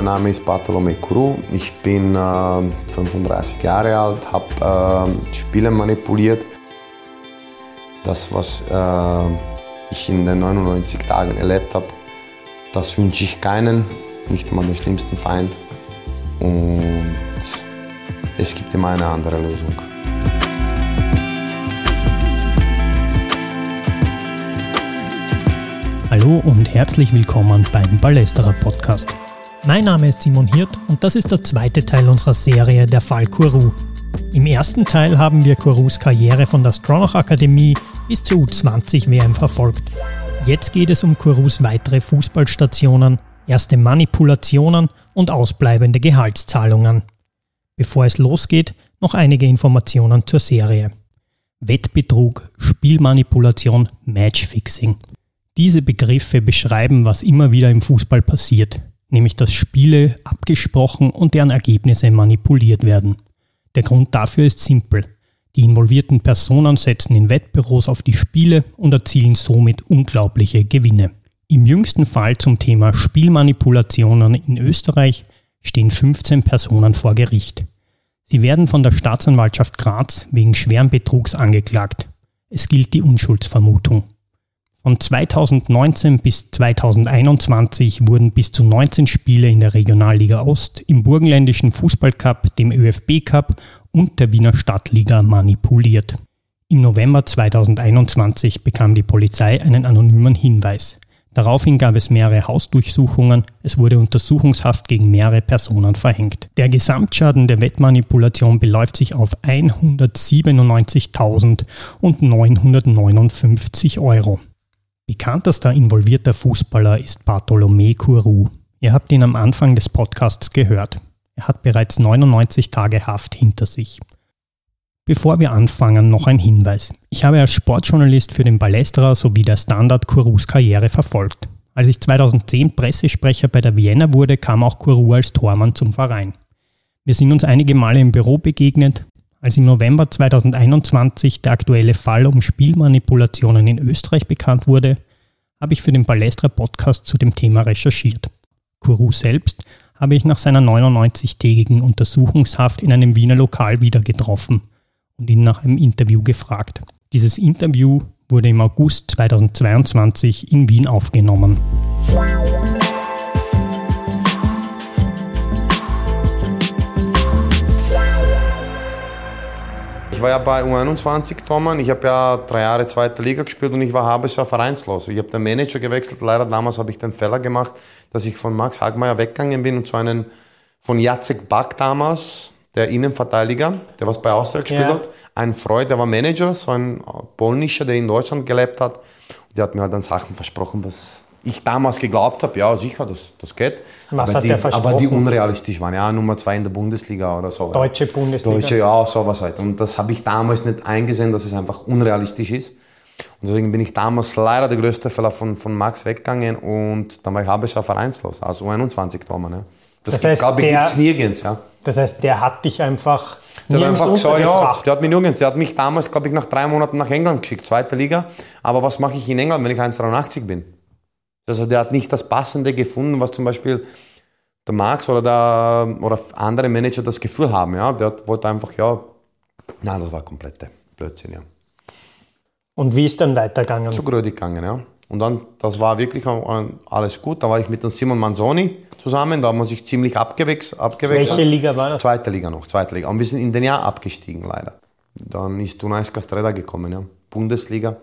mein Name ist Bartolome Kuru. Ich bin äh, 35 Jahre alt, habe äh, Spiele manipuliert. Das, was äh, ich in den 99 Tagen erlebt habe, das wünsche ich keinen, nicht einmal den schlimmsten Feind. Und es gibt immer eine andere Lösung. Hallo und herzlich willkommen beim Ballesterer Podcast. Mein Name ist Simon Hirt und das ist der zweite Teil unserer Serie Der Fall Kuru. Im ersten Teil haben wir Kurus Karriere von der Stronach Akademie bis zur U20-WM verfolgt. Jetzt geht es um Kurus weitere Fußballstationen, erste Manipulationen und ausbleibende Gehaltszahlungen. Bevor es losgeht, noch einige Informationen zur Serie. Wettbetrug, Spielmanipulation, Matchfixing. Diese Begriffe beschreiben, was immer wieder im Fußball passiert, nämlich dass Spiele abgesprochen und deren Ergebnisse manipuliert werden. Der Grund dafür ist simpel. Die involvierten Personen setzen in Wettbüros auf die Spiele und erzielen somit unglaubliche Gewinne. Im jüngsten Fall zum Thema Spielmanipulationen in Österreich stehen 15 Personen vor Gericht. Sie werden von der Staatsanwaltschaft Graz wegen schweren Betrugs angeklagt. Es gilt die Unschuldsvermutung. Von 2019 bis 2021 wurden bis zu 19 Spiele in der Regionalliga Ost, im Burgenländischen Fußballcup, dem ÖFB Cup und der Wiener Stadtliga manipuliert. Im November 2021 bekam die Polizei einen anonymen Hinweis. Daraufhin gab es mehrere Hausdurchsuchungen, es wurde Untersuchungshaft gegen mehrere Personen verhängt. Der Gesamtschaden der Wettmanipulation beläuft sich auf 197.959 Euro. Bekanntester involvierter Fußballer ist Bartolomé Courou. Ihr habt ihn am Anfang des Podcasts gehört. Er hat bereits 99 Tage Haft hinter sich. Bevor wir anfangen, noch ein Hinweis. Ich habe als Sportjournalist für den Ballesterer sowie der Standard Courous Karriere verfolgt. Als ich 2010 Pressesprecher bei der Vienna wurde, kam auch Courou als Tormann zum Verein. Wir sind uns einige Male im Büro begegnet, als im November 2021 der aktuelle Fall um Spielmanipulationen in Österreich bekannt wurde, habe ich für den Balestra Podcast zu dem Thema recherchiert. Kuru selbst habe ich nach seiner 99-tägigen Untersuchungshaft in einem Wiener Lokal wieder getroffen und ihn nach einem Interview gefragt. Dieses Interview wurde im August 2022 in Wien aufgenommen. Ich war ja bei U21 Tormann. Ich habe ja drei Jahre zweite Liga gespielt und ich war halbes Jahr vereinslos. Ich habe den Manager gewechselt. Leider damals habe ich den Fehler gemacht, dass ich von Max Hagmeier weggegangen bin und zu einem von Jacek Back damals, der Innenverteidiger, der was bei Austria gespielt ja. hat. Ein Freund, der war Manager, so ein polnischer, der in Deutschland gelebt hat. Der hat mir halt dann Sachen versprochen, was ich damals geglaubt habe, ja sicher, das, das geht. Was aber, die, aber die unrealistisch waren, ja, Nummer zwei in der Bundesliga oder so. Deutsche Bundesliga? Deutsche, ja, sowas halt. Und das habe ich damals nicht eingesehen, dass es einfach unrealistisch ist. Und deswegen bin ich damals leider der größte Fehler von, von Max weggegangen und dann war ich halbes Jahr vereinslos, also U21 Tormann. Ja. Das, das heißt, glaube ich, gibt es nirgends. Ja. Das heißt, der hat dich einfach der hat einfach gesagt, ja, der hat mich nirgends, der hat mich damals, glaube ich, nach drei Monaten nach England geschickt, zweite Liga. Aber was mache ich in England, wenn ich 1,83 bin? Also der hat nicht das Passende gefunden, was zum Beispiel der Max oder, der, oder andere Manager das Gefühl haben. Ja? Der wollte einfach, ja, na, das war komplette Blödsinn, ja. Und wie ist dann weitergegangen? Zu Grödig gegangen, ja. Und dann, das war wirklich alles gut. Da war ich mit dem Simon Manzoni zusammen, da haben wir sich ziemlich abgewechselt. abgewechselt. Welche Liga war das? Zweite Liga noch, zweite Liga. Und wir sind in den Jahr abgestiegen, leider. Dann ist Dunais Castreda gekommen, ja. Bundesliga.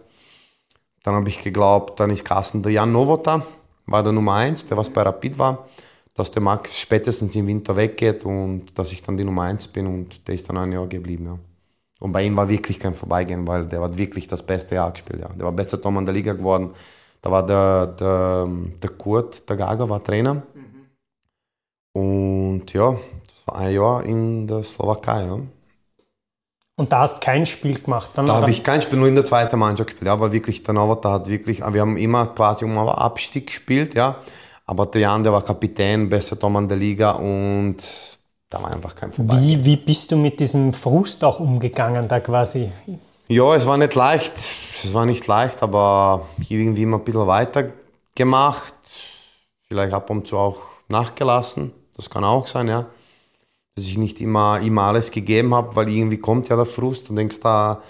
Dann habe ich geglaubt, dann ist Carsten der Jan Novota, war der Nummer 1, der was bei Rapid war, dass der Max spätestens im Winter weggeht und dass ich dann die Nummer 1 bin und der ist dann ein Jahr geblieben. Ja. Und bei ihm war wirklich kein Vorbeigehen, weil der hat wirklich das beste Jahr gespielt. Ja. Der war bester Tormann der Liga geworden. Da war der, der, der Kurt, der Gaga, war Trainer. Mhm. Und ja, das war ein Jahr in der Slowakei. Ja. Und da hast du kein Spiel gemacht? Dann da habe ich kein Spiel, nur in der zweiten Mannschaft gespielt. Aber wirklich, der Novata hat wirklich, wir haben immer quasi um Abstieg gespielt, ja. Aber der Jan, der war Kapitän, bester Tormann der Liga und da war einfach kein Vorbei. Wie, wie bist du mit diesem Frust auch umgegangen da quasi? Ja, es war nicht leicht. Es war nicht leicht, aber irgendwie immer ein bisschen weiter gemacht. Vielleicht ab und zu auch nachgelassen. Das kann auch sein, ja. Dass ich nicht immer, immer alles gegeben habe, weil irgendwie kommt ja der Frust und denkst da,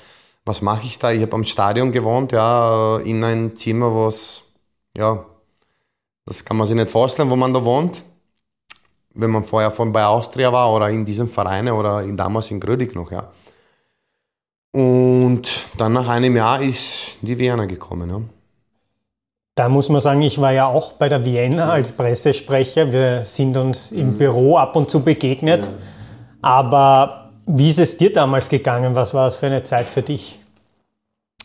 was mache ich da? Ich habe am Stadion gewohnt, ja, in ein Zimmer, was, ja, das kann man sich nicht vorstellen, wo man da wohnt. Wenn man vorher von bei Austria war oder in diesem Verein oder in, damals in Grödig noch, ja. Und dann nach einem Jahr ist die Vienna gekommen, ja. Da muss man sagen, ich war ja auch bei der Vienna als Pressesprecher. Wir sind uns im mhm. Büro ab und zu begegnet. Ja. Aber wie ist es dir damals gegangen? Was war es für eine Zeit für dich?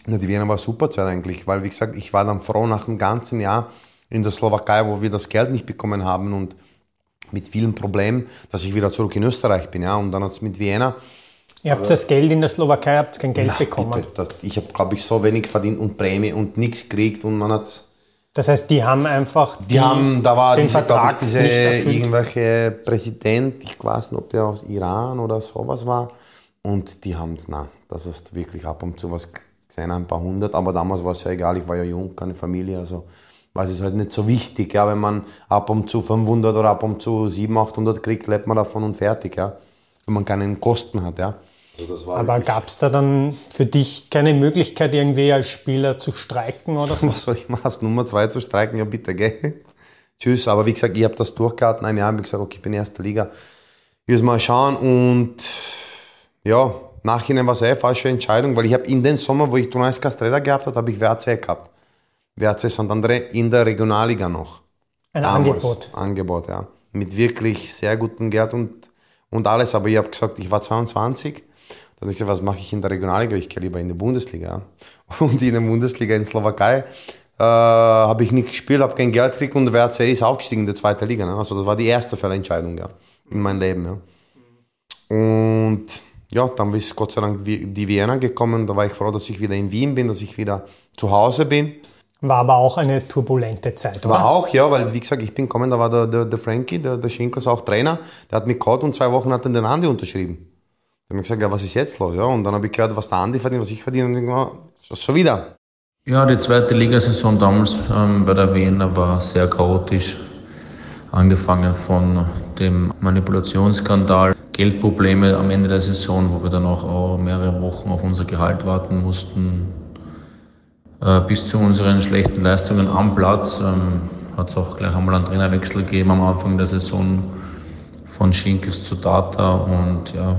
Na, die Vienna war super Zeit eigentlich, weil wie gesagt, ich war dann froh nach dem ganzen Jahr in der Slowakei, wo wir das Geld nicht bekommen haben und mit vielen Problemen, dass ich wieder zurück in Österreich bin. Ja. Und dann hat es mit Vienna. Ihr habt das Geld in der Slowakei, habt kein Geld na, bekommen? Das, ich habe, glaube ich, so wenig verdient und Prämie und nichts gekriegt und man hat das heißt, die haben einfach. Die, die haben, da war diese, glaube ich, diese irgendwelche Präsident, ich weiß nicht, ob der aus Iran oder sowas war. Und die haben es, na, das ist wirklich ab und zu was gesehen, ein paar hundert, aber damals war es ja egal, ich war ja jung, keine Familie, also war es halt nicht so wichtig, ja, wenn man ab und zu 500 oder ab und zu 700, 800 kriegt, lebt man davon und fertig, ja, wenn man keine Kosten hat, ja. Also Aber gab es da dann für dich keine Möglichkeit, irgendwie als Spieler zu streiken oder so? Was soll ich machen? Nummer zwei zu streiken? Ja, bitte, gell? Tschüss. Aber wie gesagt, ich habe das durchgehalten. Ein Jahr habe ich gesagt, okay, ich bin in erster Liga. Ich muss mal schauen und ja, nachhinein war es eine falsche Entscheidung, weil ich habe in den Sommer, wo ich Dunais Castrella gehabt habe, habe ich WRC gehabt. WRC Sant'Andre in der Regionalliga noch. Ein Damals. Angebot. Angebot, ja. Mit wirklich sehr gutem Geld und, und alles. Aber ich habe gesagt, ich war 22 dann habe ich gesagt, was mache ich in der Regionalliga? Ich gehe lieber in die Bundesliga. Und in der Bundesliga in Slowakei äh, habe ich nicht gespielt, habe kein Geld gekriegt und der WRC ist aufgestiegen in die zweite Liga. Ne? Also das war die erste Fehlentscheidung ja, in meinem Leben. Ja. Und ja, dann ist Gott sei Dank die Vienna gekommen. Da war ich froh, dass ich wieder in Wien bin, dass ich wieder zu Hause bin. War aber auch eine turbulente Zeit, oder? War auch, ja, weil wie gesagt, ich bin gekommen, da war der, der, der Frankie, der, der Schinkers auch Trainer, der hat mich gehabt und zwei Wochen hat er den Andi unterschrieben. Dann habe ich gesagt, ja, was ist jetzt los? Ja, und dann habe ich gehört, was der Andi verdient, was ich verdiene. Und ich war schon wieder. Ja, die zweite Ligasaison damals ähm, bei der Wiener war sehr chaotisch. Angefangen von dem Manipulationsskandal, Geldprobleme am Ende der Saison, wo wir dann auch, mehrere Wochen auf unser Gehalt warten mussten, äh, bis zu unseren schlechten Leistungen am Platz. Ähm, hat es auch gleich einmal einen Trainerwechsel gegeben am Anfang der Saison von Schinkels zu Data und ja,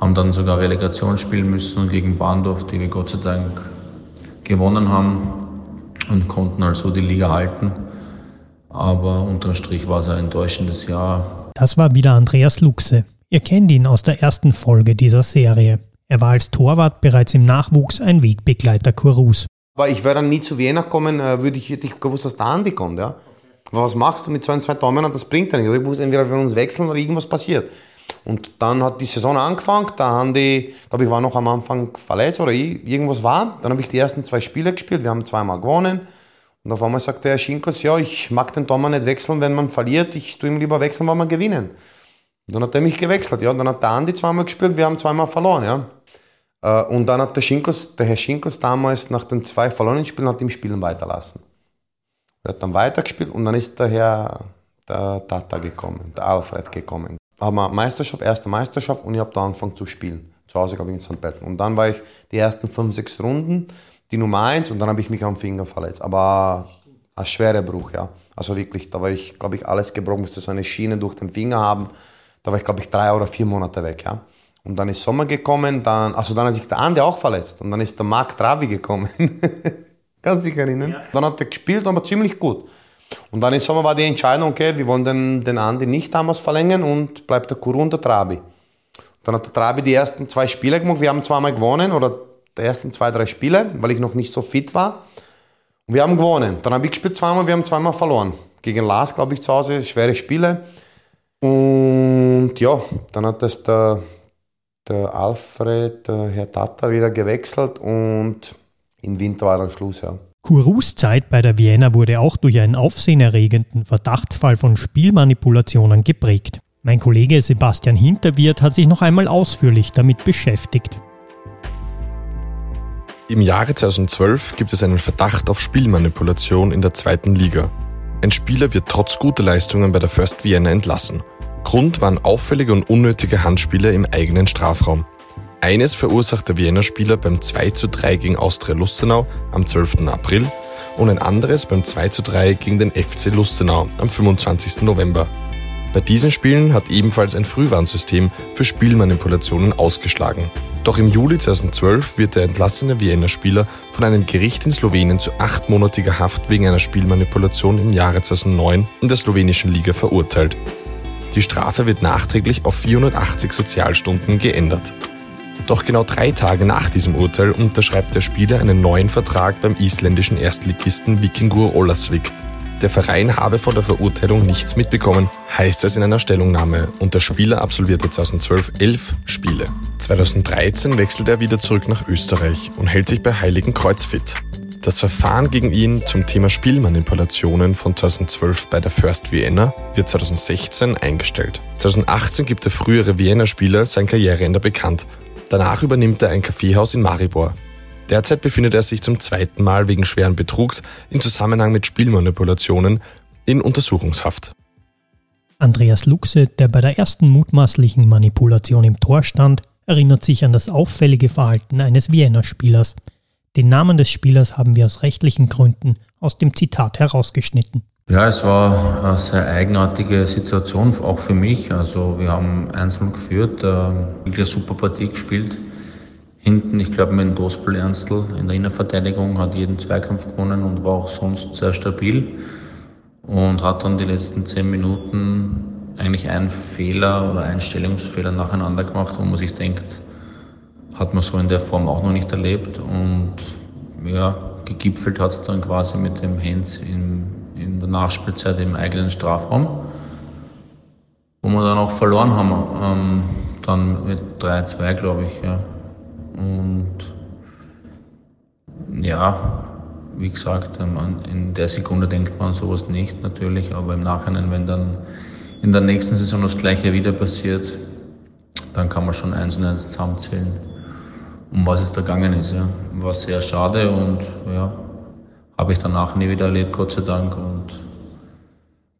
haben dann sogar Relegation spielen müssen gegen Bahndorf, die wir Gott sei Dank gewonnen haben und konnten also die Liga halten. Aber unterm Strich war es ein enttäuschendes Jahr. Das war wieder Andreas Luxe. Ihr kennt ihn aus der ersten Folge dieser Serie. Er war als Torwart bereits im Nachwuchs ein Wegbegleiter Kurus. Aber ich wäre dann nie zu Vienna kommen, äh, würde ich, hätte ich gewusst, dass der Andi kommt. Ja? Was machst du mit so ein, zwei Daumen? Das bringt ja nichts. Ich muss entweder wir uns wechseln oder irgendwas passiert. Und dann hat die Saison angefangen, da haben die, glaube ich, war noch am Anfang verletzt oder irgendwas war. Dann habe ich die ersten zwei Spiele gespielt, wir haben zweimal gewonnen. Und auf einmal sagte Herr Schinkels, ja, ich mag den Thomas nicht wechseln, wenn man verliert, ich tue ihm lieber wechseln, wenn wir gewinnen. Und dann hat er mich gewechselt, ja. Dann hat der Andi zweimal gespielt, wir haben zweimal verloren, ja. Äh, und dann hat der, Schinkels, der Herr Schinkels damals nach den zwei verlorenen Spielen hat ihm Spielen weiterlassen. Er hat dann weitergespielt und dann ist der Herr der Tata gekommen, der Alfred gekommen haben wir Meisterschaft, erste Meisterschaft und ich habe da angefangen zu spielen. Zu Hause, glaube ich, in St. Pölten. Und dann war ich die ersten fünf, sechs Runden die Nummer eins und dann habe ich mich am Finger verletzt. Aber ein schwerer Bruch, ja. Also wirklich, da war ich, glaube ich, alles gebrochen, musste so eine Schiene durch den Finger haben. Da war ich, glaube ich, drei oder vier Monate weg, ja. Und dann ist Sommer gekommen, dann, also dann hat sich der Andi auch verletzt und dann ist der Marc Trabi gekommen. Kannst du dich erinnern? Ja. Dann hat er gespielt, aber ziemlich gut. Und dann im Sommer war die Entscheidung, okay, wir wollen den, den Andi nicht damals verlängern und bleibt der Kuru und der Trabi. Dann hat der Trabi die ersten zwei Spiele gemacht, wir haben zweimal gewonnen oder die ersten zwei, drei Spiele, weil ich noch nicht so fit war. Und wir haben gewonnen. Dann habe ich gespielt zweimal, wir haben zweimal verloren. Gegen Lars, glaube ich, zu Hause, schwere Spiele. Und ja, dann hat das der, der Alfred, der Herr Tata wieder gewechselt und im Winter war dann Schluss, ja. Kurus Zeit bei der Vienna wurde auch durch einen aufsehenerregenden Verdachtsfall von Spielmanipulationen geprägt. Mein Kollege Sebastian Hinterwirt hat sich noch einmal ausführlich damit beschäftigt. Im Jahre 2012 gibt es einen Verdacht auf Spielmanipulation in der zweiten Liga. Ein Spieler wird trotz guter Leistungen bei der First Vienna entlassen – Grund waren auffällige und unnötige Handspiele im eigenen Strafraum. Eines verursacht der Wiener Spieler beim 2 zu 3 gegen Austria Lustenau am 12. April und ein anderes beim 2 zu 3 gegen den FC Lustenau am 25. November. Bei diesen Spielen hat ebenfalls ein Frühwarnsystem für Spielmanipulationen ausgeschlagen. Doch im Juli 2012 wird der entlassene Wiener Spieler von einem Gericht in Slowenien zu achtmonatiger Haft wegen einer Spielmanipulation im Jahre 2009 in der slowenischen Liga verurteilt. Die Strafe wird nachträglich auf 480 Sozialstunden geändert. Doch genau drei Tage nach diesem Urteil unterschreibt der Spieler einen neuen Vertrag beim isländischen Erstligisten Vikingur Olasvik. Der Verein habe vor der Verurteilung nichts mitbekommen, heißt es in einer Stellungnahme, und der Spieler absolvierte 2012 elf Spiele. 2013 wechselt er wieder zurück nach Österreich und hält sich bei Heiligen Kreuz fit. Das Verfahren gegen ihn zum Thema Spielmanipulationen von 2012 bei der First Vienna wird 2016 eingestellt. 2018 gibt der frühere Vienna-Spieler sein Karriereende bekannt Danach übernimmt er ein Kaffeehaus in Maribor. Derzeit befindet er sich zum zweiten Mal wegen schweren Betrugs in Zusammenhang mit Spielmanipulationen in Untersuchungshaft. Andreas Luxe, der bei der ersten mutmaßlichen Manipulation im Tor stand, erinnert sich an das auffällige Verhalten eines Vienna-Spielers. Den Namen des Spielers haben wir aus rechtlichen Gründen aus dem Zitat herausgeschnitten. Ja, es war eine sehr eigenartige Situation, auch für mich. Also wir haben einzeln geführt, äh, wirklich eine super Partie gespielt. Hinten, ich glaube, mit dem Dospel Ernstl in der Innenverteidigung hat jeden Zweikampf gewonnen und war auch sonst sehr stabil. Und hat dann die letzten zehn Minuten eigentlich einen Fehler oder Einstellungsfehler nacheinander gemacht, wo man sich denkt, hat man so in der Form auch noch nicht erlebt. Und ja, gegipfelt hat es dann quasi mit dem Hens im in der Nachspielzeit im eigenen Strafraum, wo wir dann auch verloren haben, ähm, dann mit 3-2, glaube ich. Ja. Und ja, wie gesagt, ähm, in der Sekunde denkt man sowas nicht natürlich, aber im Nachhinein, wenn dann in der nächsten Saison das Gleiche wieder passiert, dann kann man schon eins und eins zusammenzählen, um was es da gegangen ist. Ja. War sehr schade und ja, habe ich danach nie wieder erlebt, Gott sei Dank, und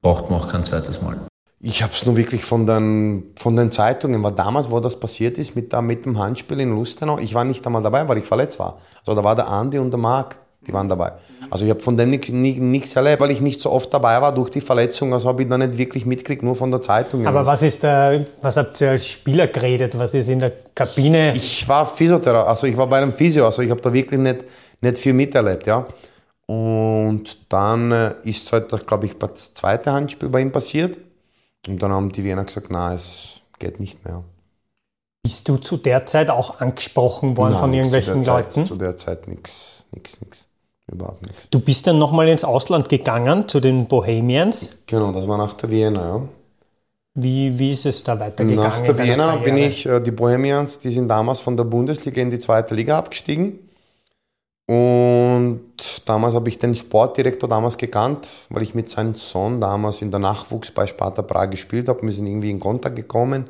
braucht man auch kein zweites Mal. Ich habe es nur wirklich von den, von den Zeitungen, weil damals, wo das passiert ist mit, mit dem Handspiel in Lustenau, ich war nicht einmal dabei, weil ich verletzt war. Also da war der Andi und der Marc, die waren dabei. Also ich habe von dem nichts, nichts erlebt, weil ich nicht so oft dabei war durch die Verletzung. Also habe ich da nicht wirklich mitgekriegt, nur von der Zeitung. Aber was ist da, was habt ihr als Spieler geredet? Was ist in der Kabine? Ich war Physiotherapeut, also ich war bei einem Physio, also ich habe da wirklich nicht, nicht viel miterlebt, ja. Und dann äh, ist halt, glaube ich, das zweite Handspiel bei ihm passiert. Und dann haben die Wiener gesagt, na, es geht nicht mehr. Bist du zu der Zeit auch angesprochen worden Nein, von irgendwelchen zu Leuten? Zeit, zu der Zeit nichts, nichts, nichts. Überhaupt nichts. Du bist dann nochmal ins Ausland gegangen, zu den Bohemians? Genau, das war nach der Vienna, ja. Wie, wie ist es da weitergegangen? Nach der Vienna bin ich, äh, die Bohemians, die sind damals von der Bundesliga in die zweite Liga abgestiegen. Und damals habe ich den Sportdirektor damals gekannt, weil ich mit seinem Sohn damals in der Nachwuchs bei Sparta Prag gespielt habe. Wir sind irgendwie in Kontakt gekommen,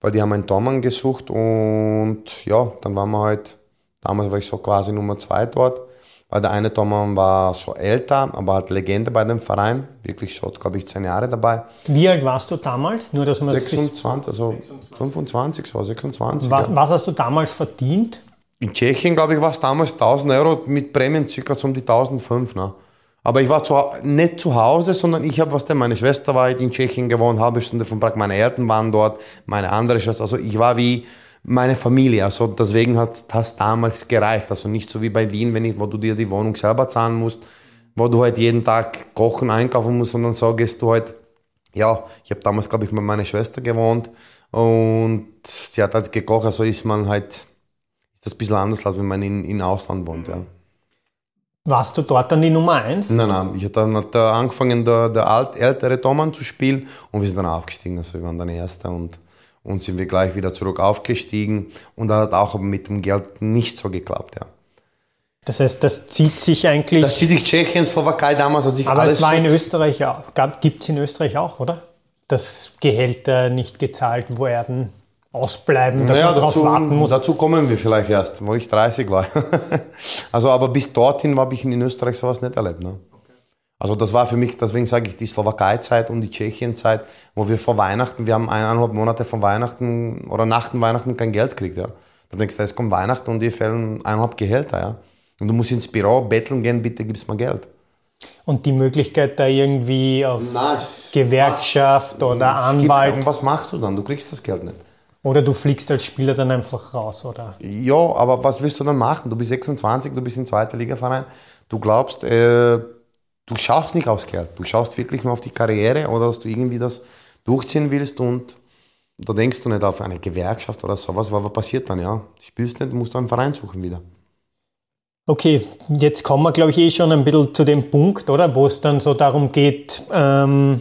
weil die haben einen Tormann gesucht und ja, dann waren wir halt, damals war ich so quasi Nummer zwei dort, weil der eine Tormann war schon älter, aber hat Legende bei dem Verein, wirklich schon, glaube ich, zehn Jahre dabei. Wie alt warst du damals? Nur, dass man 26, also 25, so 26. Was, was hast du damals verdient? In Tschechien, glaube ich, war es damals 1000 Euro, mit Prämien circa um die 1005. Ne? Aber ich war zu, nicht zu Hause, sondern ich habe, was denn, meine Schwester war in Tschechien gewohnt, halbe Stunde von Prag, meine Eltern waren dort, meine andere Schwester, also ich war wie meine Familie, also deswegen hat das damals gereicht, also nicht so wie bei Wien, wenn ich, wo du dir die Wohnung selber zahlen musst, wo du halt jeden Tag kochen, einkaufen musst, sondern so gehst du halt, ja, ich habe damals, glaube ich, mit meiner Schwester gewohnt und sie hat halt gekocht, also ist man halt ist das ein bisschen anders, als wenn man in, in Ausland wohnt. Ja. Warst du dort dann die Nummer 1? Nein, nein. Ich habe dann hat angefangen, der, der alt, ältere Thomann zu spielen und wir sind dann aufgestiegen. Also wir waren dann Erster und, und sind wir gleich wieder zurück aufgestiegen. Und das hat auch mit dem Geld nicht so geklappt, ja. Das heißt, das zieht sich eigentlich. Das zieht sich Tschechien, Slowakei damals hat sich Aber alles es war in Österreich auch. Gibt es in Österreich auch, oder? Dass Gehälter nicht gezahlt werden ausbleiben, dass naja, man darauf warten muss? Dazu kommen wir vielleicht erst, wo ich 30 war. also, aber bis dorthin habe ich in Österreich sowas nicht erlebt. Ne? Also das war für mich, deswegen sage ich die Slowakei-Zeit und die Tschechien-Zeit, wo wir vor Weihnachten, wir haben eineinhalb Monate vor Weihnachten oder nach dem Weihnachten kein Geld gekriegt. Ja. Dann denkst du, es kommt Weihnachten und dir fehlen eineinhalb Gehälter. Ja. Und du musst ins Büro betteln gehen, bitte gib's mir Geld. Und die Möglichkeit da irgendwie auf Nein, Gewerkschaft oder Es gibt- Anwalt Und was machst du dann? Du kriegst das Geld nicht. Oder du fliegst als Spieler dann einfach raus, oder? Ja, aber was willst du dann machen? Du bist 26, du bist in zweiter Liga-Verein. Du glaubst, äh, du schaust nicht aufs Geld. Du schaust wirklich nur auf die Karriere oder dass du irgendwie das durchziehen willst und da denkst du nicht auf eine Gewerkschaft oder sowas. Was passiert dann? Ja, du spielst nicht, musst du einen Verein suchen wieder. Okay, jetzt kommen wir, glaube ich, eh schon ein bisschen zu dem Punkt, oder? Wo es dann so darum geht, ähm,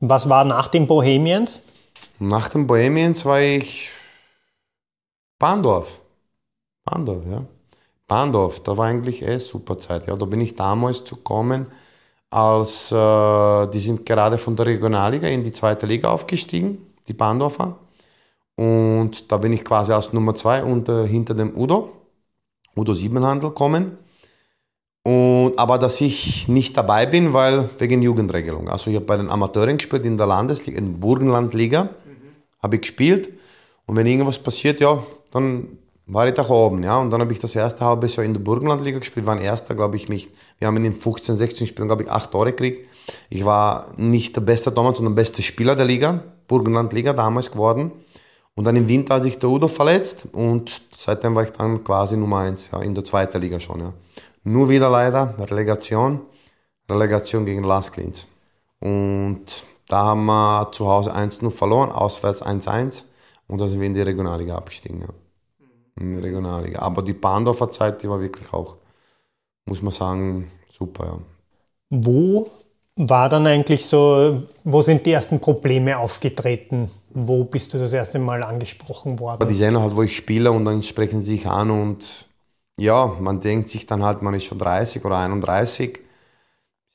was war nach den Bohemians? Nach den Bohemians war ich Bahndorf. Bahndorf, ja. Bahndorf, da war eigentlich eh super Zeit. Ja. Da bin ich damals gekommen, als äh, die sind gerade von der Regionalliga in die zweite Liga aufgestiegen, die Bahndorfer. Und da bin ich quasi als Nummer zwei unter, hinter dem Udo, Udo Siebenhandel kommen. Und, aber dass ich nicht dabei bin, weil wegen Jugendregelung. Also ich habe bei den Amateuren gespielt in der Landesliga, in der Burgenlandliga, habe ich gespielt. Und wenn irgendwas passiert, ja, dann war ich da oben. Ja. Und dann habe ich das erste halbe Jahr in der Burgenlandliga gespielt, war ein erster, glaube ich, nicht. Wir haben in 15, 16 Spielen, glaube ich, acht Tore gekriegt. Ich war nicht der beste damals, sondern der beste Spieler der Liga, Burgenlandliga damals geworden. Und dann im Winter hat sich der Udo verletzt und seitdem war ich dann quasi Nummer eins, ja, in der zweiten Liga schon, ja. Nur wieder leider Relegation, Relegation gegen Las Klins. Und da haben wir zu Hause 1-0 verloren, auswärts 1-1 und da sind wir in die Regionalliga abgestiegen, ja. In die Regionalliga. Aber die Bahndorfer Zeit, die war wirklich auch, muss man sagen, super, ja. Wo war dann eigentlich so, wo sind die ersten Probleme aufgetreten? Wo bist du das erste Mal angesprochen worden? die sehen halt, wo ich spiele und dann sprechen sie sich an und ja, man denkt sich dann halt, man ist schon 30 oder 31, ist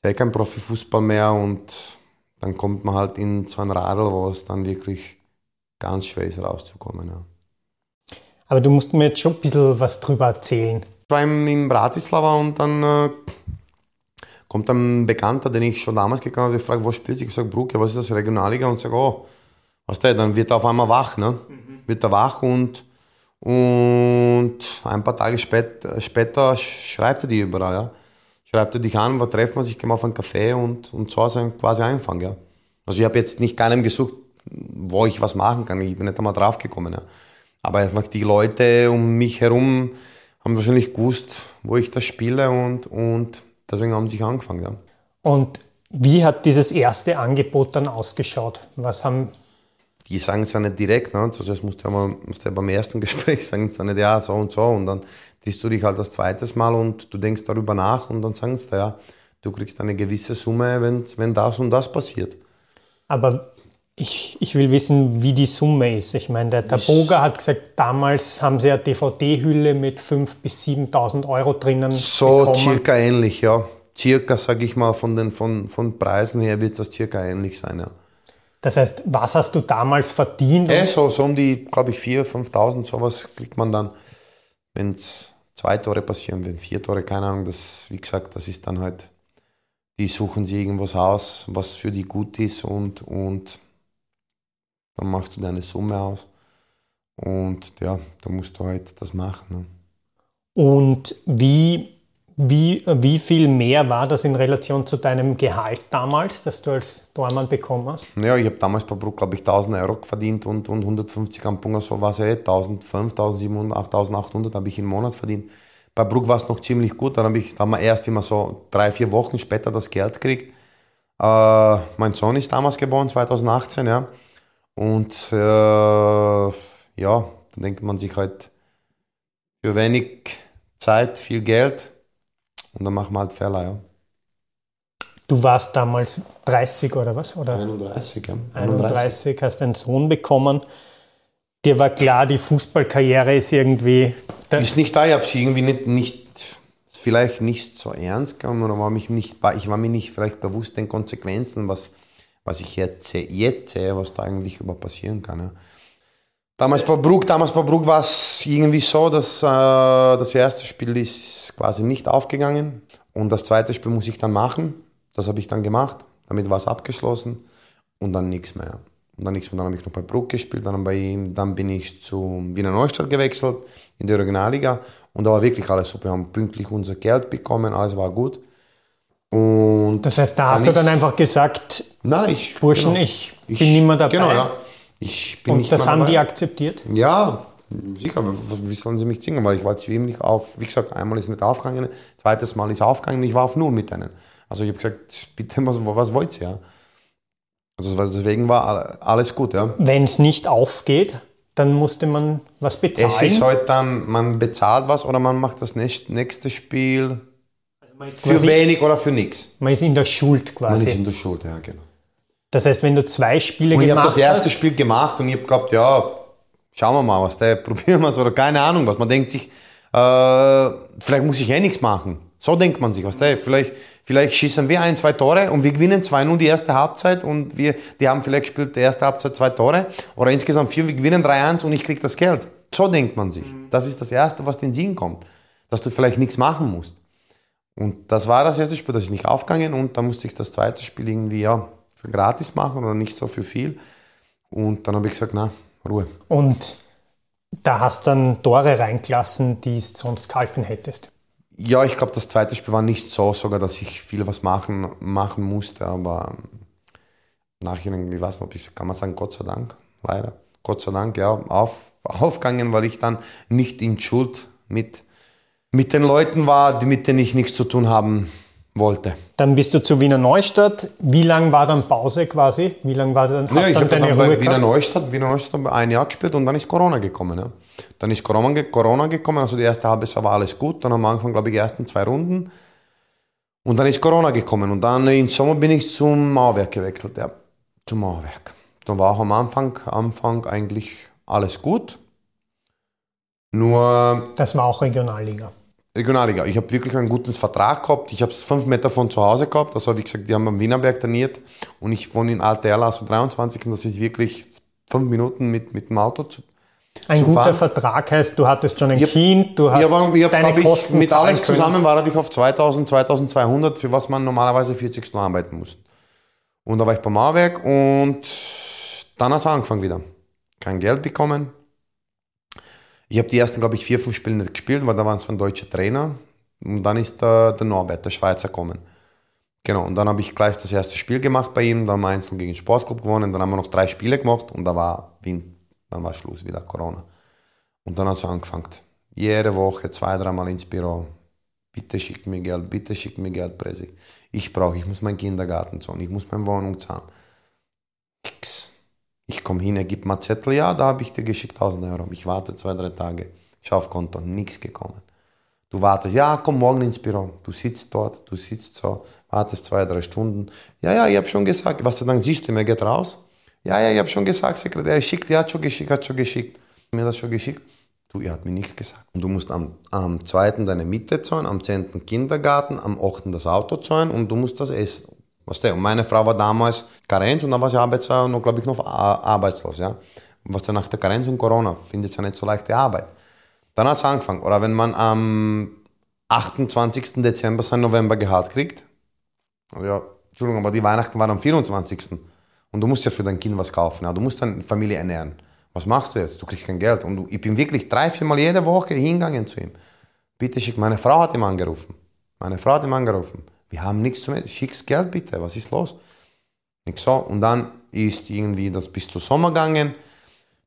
ja kein Profifußball mehr und dann kommt man halt in so ein Radl, wo es dann wirklich ganz schwer ist rauszukommen. Ja. Aber du musst mir jetzt schon ein bisschen was drüber erzählen. Ich war im- in Bratislava und dann äh, kommt ein Bekannter, den ich schon damals gekannt habe, ich frage, wo spielst du? Ich sage, Bruck, ja, was ist das, Regionalliga? Und sage, oh, was der? Dann wird er auf einmal wach, ne? Wird er wach und, und ein paar Tage spät, später schreibt er die überall, ja. Schreibt er dich an, wo treffen wir sich, gehen wir auf einen Café und, und so er quasi Anfang, ja. Also ich habe jetzt nicht keinem gesucht, wo ich was machen kann. Ich bin nicht einmal draufgekommen, ja. Aber einfach die Leute um mich herum haben wahrscheinlich gewusst, wo ich das spiele und, und deswegen haben sie sich angefangen. Ja. Und wie hat dieses erste Angebot dann ausgeschaut? Was haben, Die sagen es ja nicht direkt, ne? also das musst du ja mal musst du ja beim ersten Gespräch sagen es dann nicht, ja, so und so und dann siehst du dich halt das zweites Mal und du denkst darüber nach und dann sagen sie dir, ja, du kriegst eine gewisse Summe, wenn, wenn das und das passiert. aber ich, ich will wissen, wie die Summe ist. Ich meine, der Taboga hat gesagt, damals haben sie eine DVD-Hülle mit 5.000 bis 7.000 Euro drinnen So bekommen. circa ähnlich, ja. Circa, sag ich mal, von den von, von Preisen her wird das circa ähnlich sein, ja. Das heißt, was hast du damals verdient? Eh, so, so um die, glaube ich, 4.000, 5.000, sowas kriegt man dann, wenn es zwei Tore passieren, wenn vier Tore, keine Ahnung, das, wie gesagt, das ist dann halt, die suchen sich irgendwas aus, was für die gut ist und, und dann machst du deine Summe aus und ja, da musst du halt das machen. Ne? Und wie, wie, wie viel mehr war das in Relation zu deinem Gehalt damals, das du als Tormann bekommen hast? Ja, ich habe damals bei Bruck, glaube ich, 1000 Euro verdient und, und 150 am Punkt, so war es eh, 1005, 1700, 8800 habe ich im Monat verdient. Bei Bruck war es noch ziemlich gut, dann habe ich, da wir erst immer so drei, vier Wochen später das Geld gekriegt. Äh, mein Sohn ist damals geboren, 2018, ja. Und äh, ja, dann denkt man sich halt, für wenig Zeit viel Geld und dann machen wir halt Fehler, ja. Du warst damals 30 oder was? Oder 31, ja. 31, hast einen Sohn bekommen. Dir war klar, die Fußballkarriere ist irgendwie. Ist nicht da, ich habe sie irgendwie nicht, nicht, vielleicht nicht so ernst genommen oder war mich nicht, ich war mir nicht vielleicht bewusst den Konsequenzen, was, was ich jetzt, sehe- jetzt sehe, was da eigentlich über passieren kann. Ja. Damals bei Bruck, damals bei Bruck war es irgendwie so, dass äh, das erste Spiel ist quasi nicht aufgegangen und das zweite Spiel muss ich dann machen Das habe ich dann gemacht. Damit war es abgeschlossen und dann nichts mehr. Und dann nichts mehr. Dann habe ich noch bei Bruck gespielt, dann, bei ihm, dann bin ich zu Wiener Neustadt gewechselt in die Regionalliga und da war wirklich alles super. Wir haben pünktlich unser Geld bekommen, alles war gut. Und das heißt, da hast du dann einfach gesagt, nein, ich, Burschen, genau, ich bin ich, nicht mehr dabei. Genau, ja. Ich bin und das haben dabei. die akzeptiert? Ja, sicher. Wie sollen sie mich zwingen? Weil ich war ziemlich auf, wie gesagt, einmal ist nicht aufgegangen, zweites Mal ist aufgegangen, ich war auf Null mit denen. Also ich habe gesagt, bitte, was, was wollt ihr? Ja? Also deswegen war alles gut, ja. Wenn es nicht aufgeht, dann musste man was bezahlen. Es ist halt dann, man bezahlt was oder man macht das nächste Spiel also für wenig oder für nichts. Man ist in der Schuld quasi. Man ist in der Schuld, ja, genau. Das heißt, wenn du zwei Spiele und gemacht hast. Ich habe das erste Spiel gemacht und ich habe gehabt, ja, schauen wir mal, was der, probieren wir es oder keine Ahnung was. Man denkt sich, äh, vielleicht muss ich eh nichts machen. So denkt man sich, was der, vielleicht, vielleicht schießen wir ein, zwei Tore und wir gewinnen 2-0 die erste Halbzeit und wir, die haben vielleicht gespielt die erste Halbzeit zwei Tore oder insgesamt vier, wir gewinnen 3-1 und ich krieg das Geld. So denkt man sich. Das ist das Erste, was den Sinn kommt. Dass du vielleicht nichts machen musst. Und das war das erste Spiel, das ist nicht aufgegangen und dann musste ich das zweite Spiel irgendwie, ja, für gratis machen oder nicht so für viel. Und dann habe ich gesagt, na, Ruhe. Und da hast du dann Tore reingelassen, die es sonst gehalten hättest. Ja, ich glaube, das zweite Spiel war nicht so sogar, dass ich viel was machen, machen musste, aber nachhinein, ich weiß nicht, ob ich, kann man sagen, Gott sei Dank, leider. Gott sei Dank, ja, auf, aufgegangen, weil ich dann nicht in Schuld mit, mit den Leuten war, die, mit denen ich nichts zu tun haben wollte. Dann bist du zu Wiener Neustadt. Wie lange war dann Pause quasi? Wie lange war dann, hast ja, ich dann deine dann Ruhe bei Wiener Neustadt, Wiener Neustadt ein Jahr gespielt und dann ist Corona gekommen. Ja. Dann ist Corona, Corona gekommen, also die erste halbe Jahr war alles gut. Dann am Anfang, glaube ich, die ersten zwei Runden. Und dann ist Corona gekommen und dann im Sommer bin ich zum Mauerwerk gewechselt. Ja, zum Mauerwerk. Dann war auch am Anfang, Anfang eigentlich alles gut. Nur. Das war auch Regionalliga. Regionalliga. Ich habe wirklich einen guten Vertrag gehabt. Ich habe es fünf Meter von zu Hause gehabt. Also wie gesagt, die haben am Wienerberg trainiert und ich wohne in Alte Erla, also 23. Das ist wirklich fünf Minuten mit, mit dem Auto zu, ein guter fahren. Vertrag heißt, du hattest schon ein ich Kind, du hast ich hab, ich hab, deine Kosten ich, Mit alles zusammen war ich auf 2000, 2200, für was man normalerweise 40 Stunden arbeiten muss. Und da war ich beim Mauerwerk und dann hat es angefangen wieder. Kein Geld bekommen, ich habe die ersten, glaube ich, vier, fünf Spiele nicht gespielt, weil da war so ein deutscher Trainer. Und dann ist der, der Norbert, der Schweizer, gekommen. Genau, und dann habe ich gleich das erste Spiel gemacht bei ihm, dann haben wir einzeln gegen den Sportclub gewonnen, dann haben wir noch drei Spiele gemacht und da war Wind, dann war Schluss, wieder Corona. Und dann hat es angefangen. Jede Woche zwei, dreimal ins Büro. Bitte schickt mir Geld, bitte schickt mir Geld, Presi. Ich brauche, ich muss meinen Kindergarten zahlen, ich muss meine Wohnung zahlen. Nix. Ich komme hin, er gibt mir Zettel, ja, da habe ich dir geschickt 1000 Euro. Ich warte zwei, drei Tage. Ich auf Konto, nichts gekommen. Du wartest, ja, komm morgen ins Büro. Du sitzt dort, du sitzt so, wartest zwei, drei Stunden. Ja, ja, ich habe schon gesagt. Was du dann siehst du, mir geht raus. Ja, ja, ich habe schon gesagt, Sekretär, er schickt, er hat schon geschickt, hat schon geschickt. Mir das schon geschickt. Du, er hat mir nichts gesagt. Und du musst am, am 2. deine Miete zahlen, am 10. Kindergarten, am 8. das Auto zahlen und du musst das essen. Was der? Und meine Frau war damals Karenz und dann war sie arbeitslos und glaube ich noch arbeitslos. Ja? Was dann nach der Karenz und Corona findet sie nicht so leichte Arbeit. Dann hat es angefangen. Oder wenn man am 28. Dezember sein Novembergehalt kriegt, ja, Entschuldigung, aber die Weihnachten waren am 24. Und du musst ja für dein Kind was kaufen. Ja? Du musst deine Familie ernähren. Was machst du jetzt? Du kriegst kein Geld. Und du, ich bin wirklich drei, vier Mal jede Woche hingegangen zu ihm. Bitte schick, meine Frau hat ihm angerufen. Meine Frau hat ihm angerufen. Wir haben nichts zu essen. Schick's Geld bitte. Was ist los? Ich so. Und dann ist irgendwie das bis zum Sommer gegangen.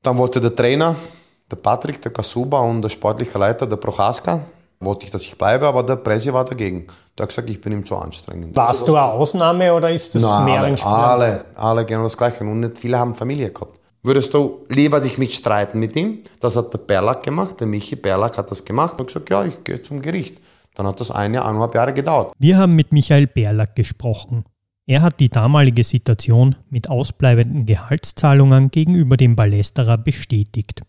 Dann wollte der Trainer, der Patrick, der Kasuba und der sportliche Leiter, der Prochaska, wollte ich, dass ich bleibe, aber der Presse war dagegen. Der hat gesagt, ich bin ihm zu anstrengend. Warst du eine Ausnahme oder ist das Nein, mehr alle, alle, alle genau das Gleiche. Und nicht viele haben Familie gehabt. Würdest du lieber dich mitstreiten mit ihm? Das hat der Berlak gemacht, der Michi Berlak hat das gemacht und gesagt, ja, ich gehe zum Gericht. Dann hat das eine, eineinhalb Jahre gedauert. Wir haben mit Michael Berlack gesprochen. Er hat die damalige Situation mit ausbleibenden Gehaltszahlungen gegenüber dem Ballesterer bestätigt.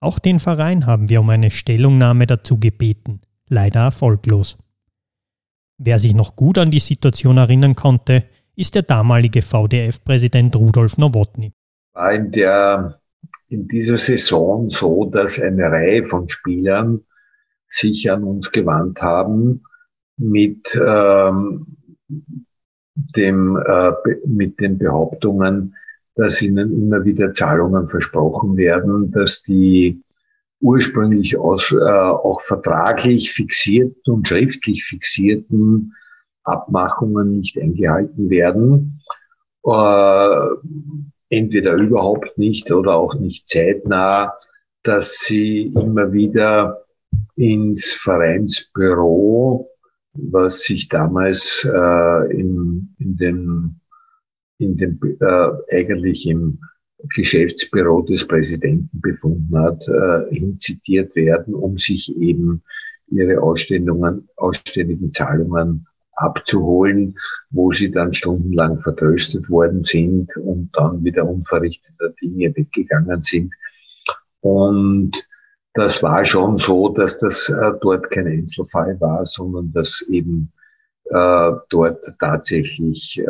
Auch den Verein haben wir um eine Stellungnahme dazu gebeten, leider erfolglos. Wer sich noch gut an die Situation erinnern konnte, ist der damalige VDF-Präsident Rudolf Nowotny. War in, der, in dieser Saison so, dass eine Reihe von Spielern sich an uns gewandt haben mit ähm, dem, äh, mit den Behauptungen, dass ihnen immer wieder Zahlungen versprochen werden, dass die ursprünglich aus, äh, auch vertraglich fixierten und schriftlich fixierten Abmachungen nicht eingehalten werden. Äh, entweder überhaupt nicht oder auch nicht zeitnah, dass sie immer wieder ins Vereinsbüro, was sich damals äh, in, in dem, in dem äh, eigentlich im Geschäftsbüro des Präsidenten befunden hat, äh, hinzitiert werden, um sich eben ihre Ausstellungen, ausständigen Zahlungen abzuholen, wo sie dann stundenlang vertröstet worden sind und dann wieder unverrichteter Dinge weggegangen sind. Und das war schon so, dass das äh, dort kein Einzelfall war, sondern dass eben äh, dort tatsächlich äh,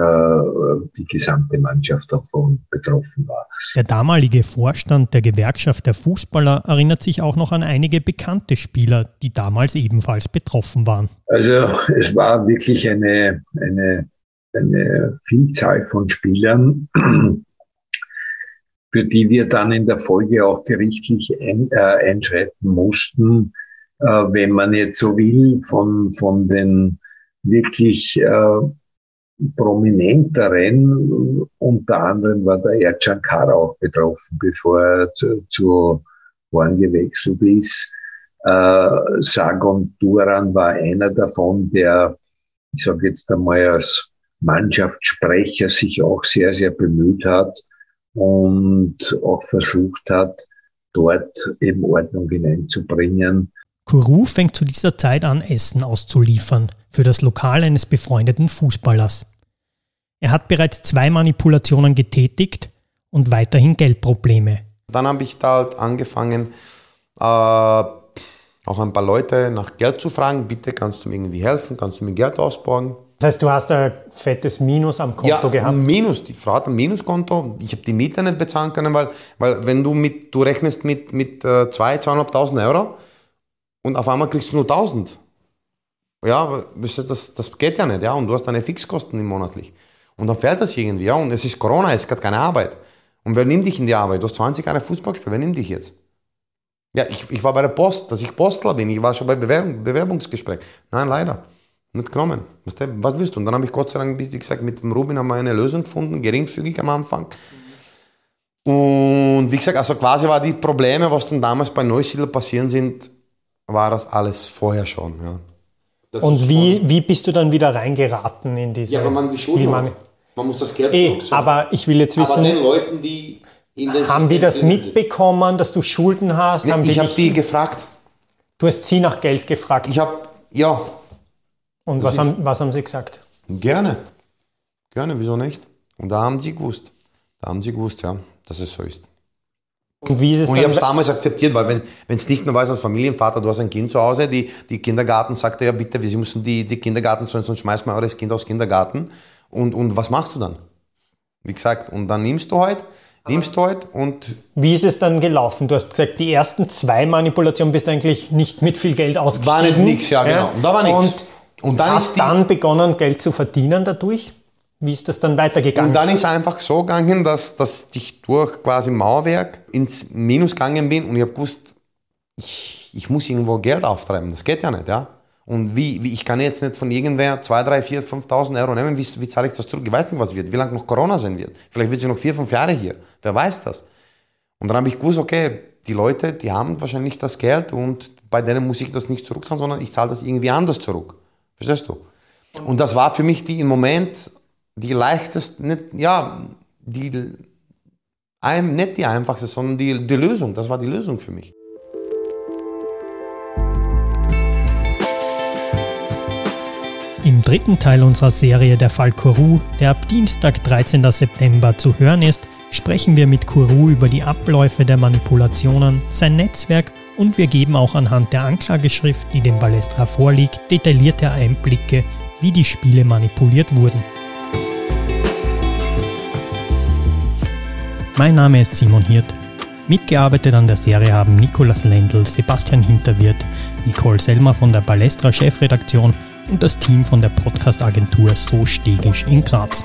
die gesamte Mannschaft davon betroffen war. Der damalige Vorstand der Gewerkschaft der Fußballer erinnert sich auch noch an einige bekannte Spieler, die damals ebenfalls betroffen waren. Also es war wirklich eine, eine, eine Vielzahl von Spielern, für die wir dann in der Folge auch gerichtlich ein, äh, einschreiten mussten, äh, wenn man jetzt so will, von, von den wirklich äh, prominenteren, unter anderem war der Ercan Kara auch betroffen, bevor er zu, zu Horn gewechselt ist. Äh, Sagon Duran war einer davon, der, ich sage jetzt einmal als Mannschaftssprecher sich auch sehr, sehr bemüht hat und auch versucht hat, dort eben Ordnung hineinzubringen. Kourou fängt zu dieser Zeit an, Essen auszuliefern für das Lokal eines befreundeten Fußballers. Er hat bereits zwei Manipulationen getätigt und weiterhin Geldprobleme. Dann habe ich da halt angefangen, äh, auch ein paar Leute nach Geld zu fragen. Bitte kannst du mir irgendwie helfen, kannst du mir Geld ausborgen. Das heißt, du hast ein fettes Minus am Konto ja, gehabt? Minus. Die Frau hat ein Minuskonto. Ich habe die Miete nicht bezahlen können, weil, weil wenn du mit, du rechnest mit, mit äh, 2.000, 2.500 Euro und auf einmal kriegst du nur 1.000. Ja, das, das geht ja nicht, ja. Und du hast deine Fixkosten monatlich. Und dann fällt das irgendwie, ja. Und es ist Corona, es ist gerade keine Arbeit. Und wer nimmt dich in die Arbeit? Du hast 20 Jahre Fußball gespielt, wer nimmt dich jetzt? Ja, ich, ich war bei der Post, dass ich Postler bin. Ich war schon bei Bewerbung, Bewerbungsgespräch. Nein, leider. Nicht genommen. Was, was willst du? Und dann habe ich Gott sei Dank, wie gesagt, mit dem Rubin haben wir eine Lösung gefunden, geringfügig am Anfang. Und wie gesagt, also quasi war die Probleme, was dann damals bei Neusiedler passieren sind, war das alles vorher schon. Ja. Das und wie, wie bist du dann wieder reingeraten in diese Ja, weil man die Schulden hat. Man muss das Geld eh, Aber ich will jetzt wissen, aber den Leuten, die haben die das mitbekommen, dass du Schulden hast? Nee, ich habe die gefragt. Du hast sie nach Geld gefragt? Ich habe, ja. Und was haben, was haben sie gesagt? Gerne. Gerne, wieso nicht? Und da haben sie gewusst. Da haben sie gewusst, ja, dass es so ist. Und wie ist es Und ich habe es damals akzeptiert, weil wenn es nicht mehr weiß als Familienvater, du hast ein Kind zu Hause, die, die Kindergarten sagte, ja bitte, Sie müssen die, die Kindergarten sonst, sonst schmeißt man eures Kind aus Kindergarten. Und, und was machst du dann? Wie gesagt, und dann nimmst du halt, nimmst du halt und... Wie ist es dann gelaufen? Du hast gesagt, die ersten zwei Manipulationen bist eigentlich nicht mit viel Geld ausgestiegen. War nicht nix, ja genau. Und da war nichts. Und, dann hast dann begonnen, Geld zu verdienen dadurch? Wie ist das dann weitergegangen? Und dann ist es einfach so gegangen, dass, dass ich durch quasi Mauerwerk ins Minus gegangen bin und ich habe gewusst, ich, ich muss irgendwo Geld auftreiben. Das geht ja nicht, ja. Und wie, wie ich kann jetzt nicht von irgendwer 2, 3, 4, 5.000 Euro nehmen, wie, wie zahle ich das zurück? Ich weiß nicht, was wird, wie lange noch Corona sein wird. Vielleicht wird sie noch vier, fünf Jahre hier. Wer weiß das? Und dann habe ich gewusst, okay, die Leute, die haben wahrscheinlich das Geld und bei denen muss ich das nicht zurückzahlen, sondern ich zahle das irgendwie anders zurück. Verstehst du? Und das war für mich die im Moment die leichteste, nicht, ja, die, ein, nicht die einfachste, sondern die, die Lösung. Das war die Lösung für mich. Im dritten Teil unserer Serie Der Fall Kourou, der ab Dienstag, 13. September zu hören ist, sprechen wir mit Kourou über die Abläufe der Manipulationen, sein Netzwerk und wir geben auch anhand der Anklageschrift, die dem Balestra vorliegt, detaillierte Einblicke, wie die Spiele manipuliert wurden. Mein Name ist Simon Hirt. Mitgearbeitet an der Serie haben Nikolas Lendl, Sebastian Hinterwirt, Nicole Selmer von der Balestra Chefredaktion und das Team von der Podcast-Agentur So Stegisch in Graz.